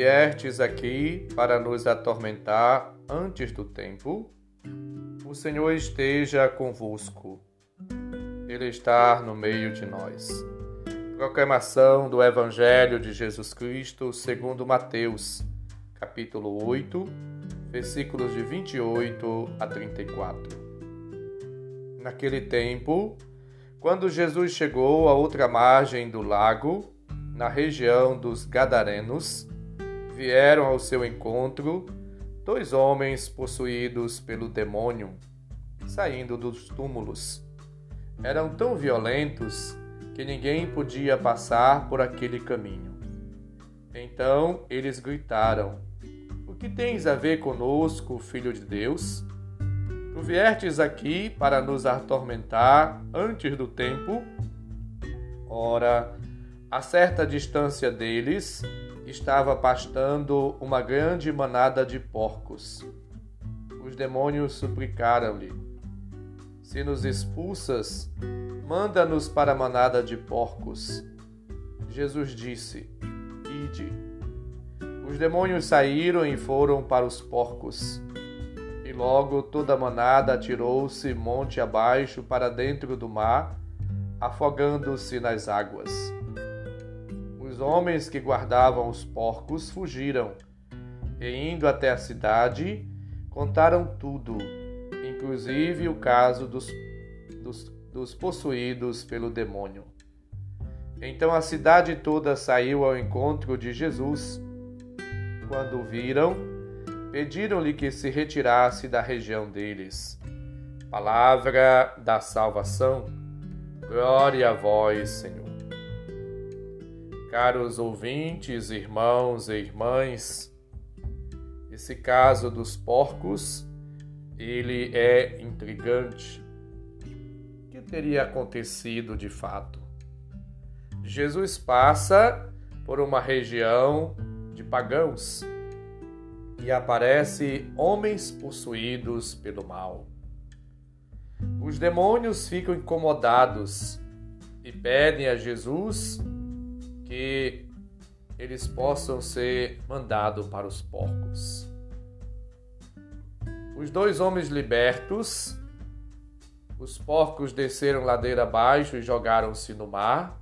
viestes aqui para nos atormentar antes do tempo, o Senhor esteja convosco. Ele está no meio de nós. Proclamação do Evangelho de Jesus Cristo segundo Mateus, capítulo 8, versículos de 28 a 34. Naquele tempo, quando Jesus chegou à outra margem do lago, na região dos Gadarenos, vieram ao seu encontro dois homens possuídos pelo demônio, saindo dos túmulos. Eram tão violentos que ninguém podia passar por aquele caminho. Então eles gritaram: O que tens a ver conosco, filho de Deus? Tu viestes aqui para nos atormentar antes do tempo? Ora, a certa distância deles estava pastando uma grande manada de porcos. Os demônios suplicaram-lhe: Se nos expulsas, manda-nos para a manada de porcos. Jesus disse: Ide. Os demônios saíram e foram para os porcos. E logo toda a manada atirou-se monte abaixo para dentro do mar, afogando-se nas águas homens que guardavam os porcos fugiram e, indo até a cidade, contaram tudo, inclusive o caso dos, dos, dos possuídos pelo demônio. Então a cidade toda saiu ao encontro de Jesus. Quando o viram, pediram-lhe que se retirasse da região deles. Palavra da salvação. Glória a vós, Senhor. Caros ouvintes, irmãos e irmãs, esse caso dos porcos, ele é intrigante. O que teria acontecido de fato? Jesus passa por uma região de pagãos e aparece homens possuídos pelo mal. Os demônios ficam incomodados e pedem a Jesus que eles possam ser mandados para os porcos. Os dois homens libertos, os porcos desceram ladeira abaixo e jogaram-se no mar,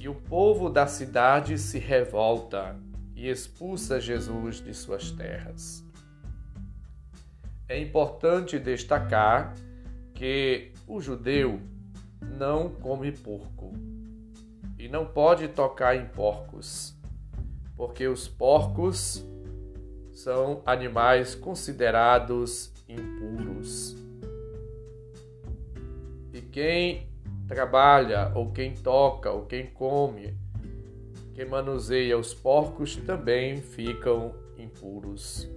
e o povo da cidade se revolta e expulsa Jesus de suas terras. É importante destacar que o judeu não come porco e não pode tocar em porcos, porque os porcos são animais considerados impuros. E quem trabalha, ou quem toca, ou quem come, quem manuseia os porcos também ficam impuros.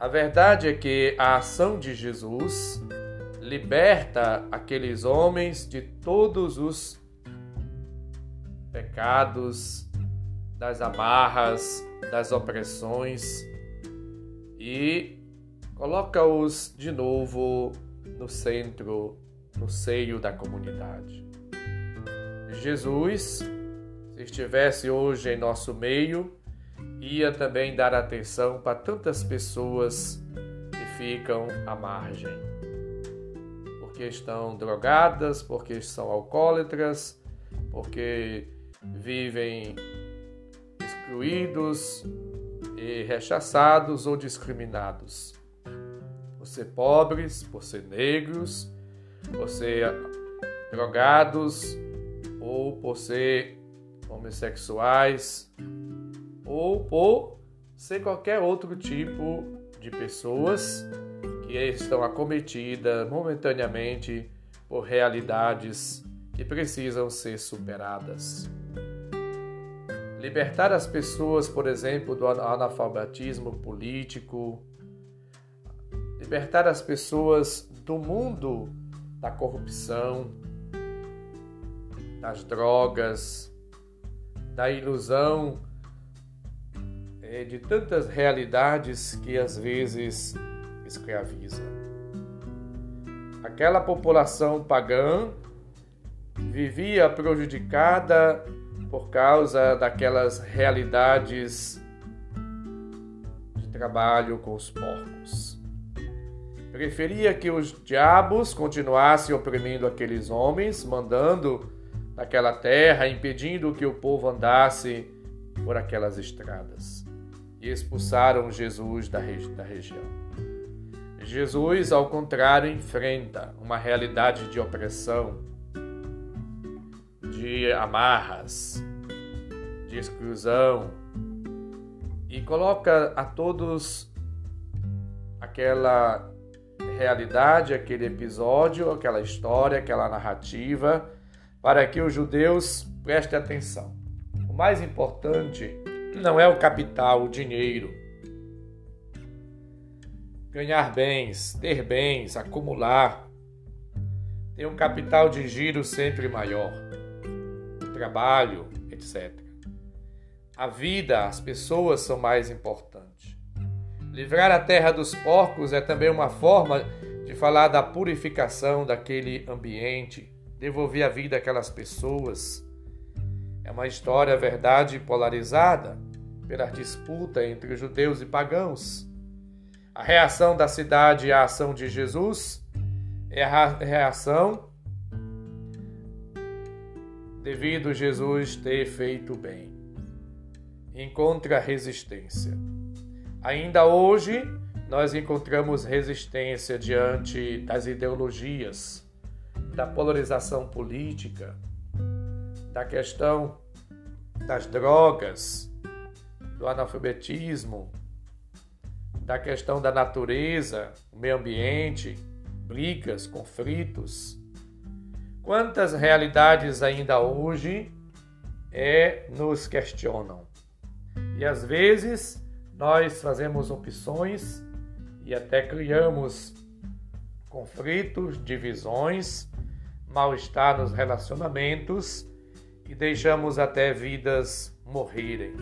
A verdade é que a ação de Jesus liberta aqueles homens de todos os pecados, das amarras, das opressões e coloca-os de novo no centro, no seio da comunidade. Jesus, se estivesse hoje em nosso meio, ia também dar atenção para tantas pessoas que ficam à margem, porque estão drogadas, porque são alcoólatras, porque vivem excluídos e rechaçados ou discriminados. Por ser pobres, por ser negros, por ser drogados ou por ser homossexuais ou por ser qualquer outro tipo de pessoas que estão acometidas momentaneamente por realidades que precisam ser superadas. Libertar as pessoas, por exemplo, do analfabetismo político, libertar as pessoas do mundo da corrupção, das drogas, da ilusão, é, de tantas realidades que às vezes escraviza. Aquela população pagã vivia prejudicada por causa daquelas realidades de trabalho com os porcos. Preferia que os diabos continuassem oprimindo aqueles homens, mandando naquela terra, impedindo que o povo andasse por aquelas estradas. E expulsaram Jesus da, regi da região. Jesus, ao contrário, enfrenta uma realidade de opressão, de amarras, de exclusão, e coloca a todos aquela realidade, aquele episódio, aquela história, aquela narrativa, para que os judeus prestem atenção. O mais importante não é o capital, o dinheiro. Ganhar bens, ter bens, acumular, ter um capital de giro sempre maior, trabalho, etc. A vida, as pessoas são mais importantes. Livrar a terra dos porcos é também uma forma de falar da purificação daquele ambiente, devolver a vida àquelas pessoas. É uma história, verdade, polarizada pela disputa entre judeus e pagãos. A reação da cidade à ação de Jesus é a reação devido Jesus ter feito bem. Encontra resistência. Ainda hoje, nós encontramos resistência diante das ideologias, da polarização política, da questão das drogas, do analfabetismo, da questão da natureza, meio ambiente, brigas, conflitos. Quantas realidades ainda hoje é, nos questionam? E às vezes nós fazemos opções e até criamos conflitos, divisões, mal-estar nos relacionamentos e deixamos até vidas morrerem.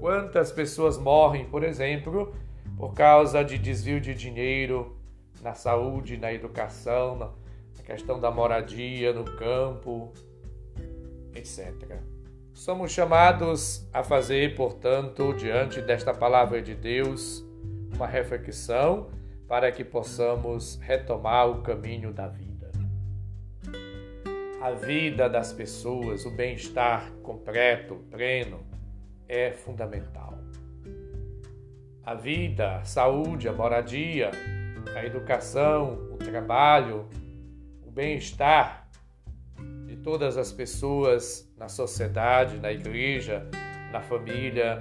Quantas pessoas morrem, por exemplo, por causa de desvio de dinheiro na saúde, na educação, questão da moradia, no campo, etc. Somos chamados a fazer, portanto, diante desta palavra de Deus, uma reflexão para que possamos retomar o caminho da vida. A vida das pessoas, o bem-estar completo, pleno, é fundamental. A vida, a saúde, a moradia, a educação, o trabalho, bem-estar todas as pessoas na sociedade, na igreja, na família,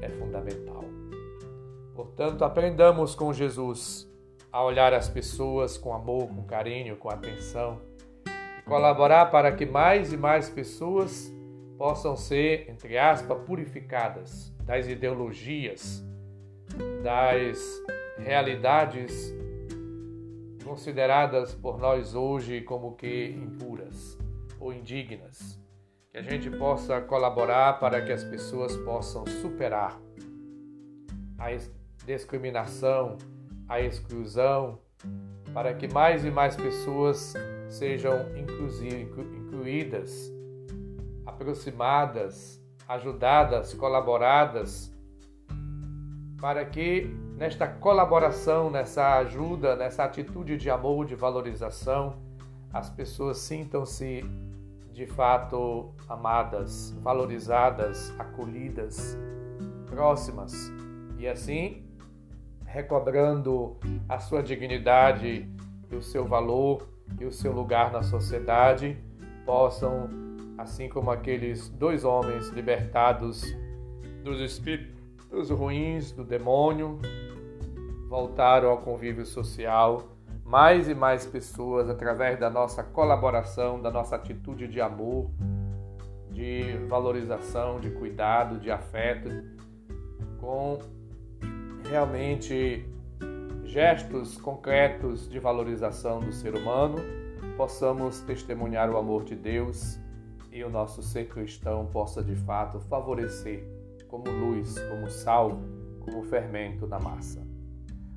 é fundamental. Portanto, aprendamos com Jesus a olhar as pessoas com amor, com carinho, com atenção e colaborar para que mais e mais pessoas possam ser, entre aspas, purificadas das ideologias, das realidades consideradas por nós hoje como que impuras ou indignas. Que a gente possa colaborar para que as pessoas possam superar a discriminação, a exclusão, para que mais e mais pessoas sejam incluídas, aproximadas, ajudadas, colaboradas, para que nesta colaboração, nessa ajuda, nessa atitude de amor, de valorização, as pessoas sintam-se de fato amadas, valorizadas, acolhidas, próximas. E assim recobrando a sua dignidade e o seu valor e o seu lugar na sociedade, possam, assim como aqueles dois homens libertados dos espíritos ruins, do demônio, voltaram ao convívio social mais e mais pessoas através da nossa colaboração, da nossa atitude de amor, de valorização, de cuidado, de afeto, com realmente gestos concretos de valorização do ser humano, possamos testemunhar o amor de Deus e o nosso ser cristão possa de fato favorecer como luz, como sal, como fermento na massa.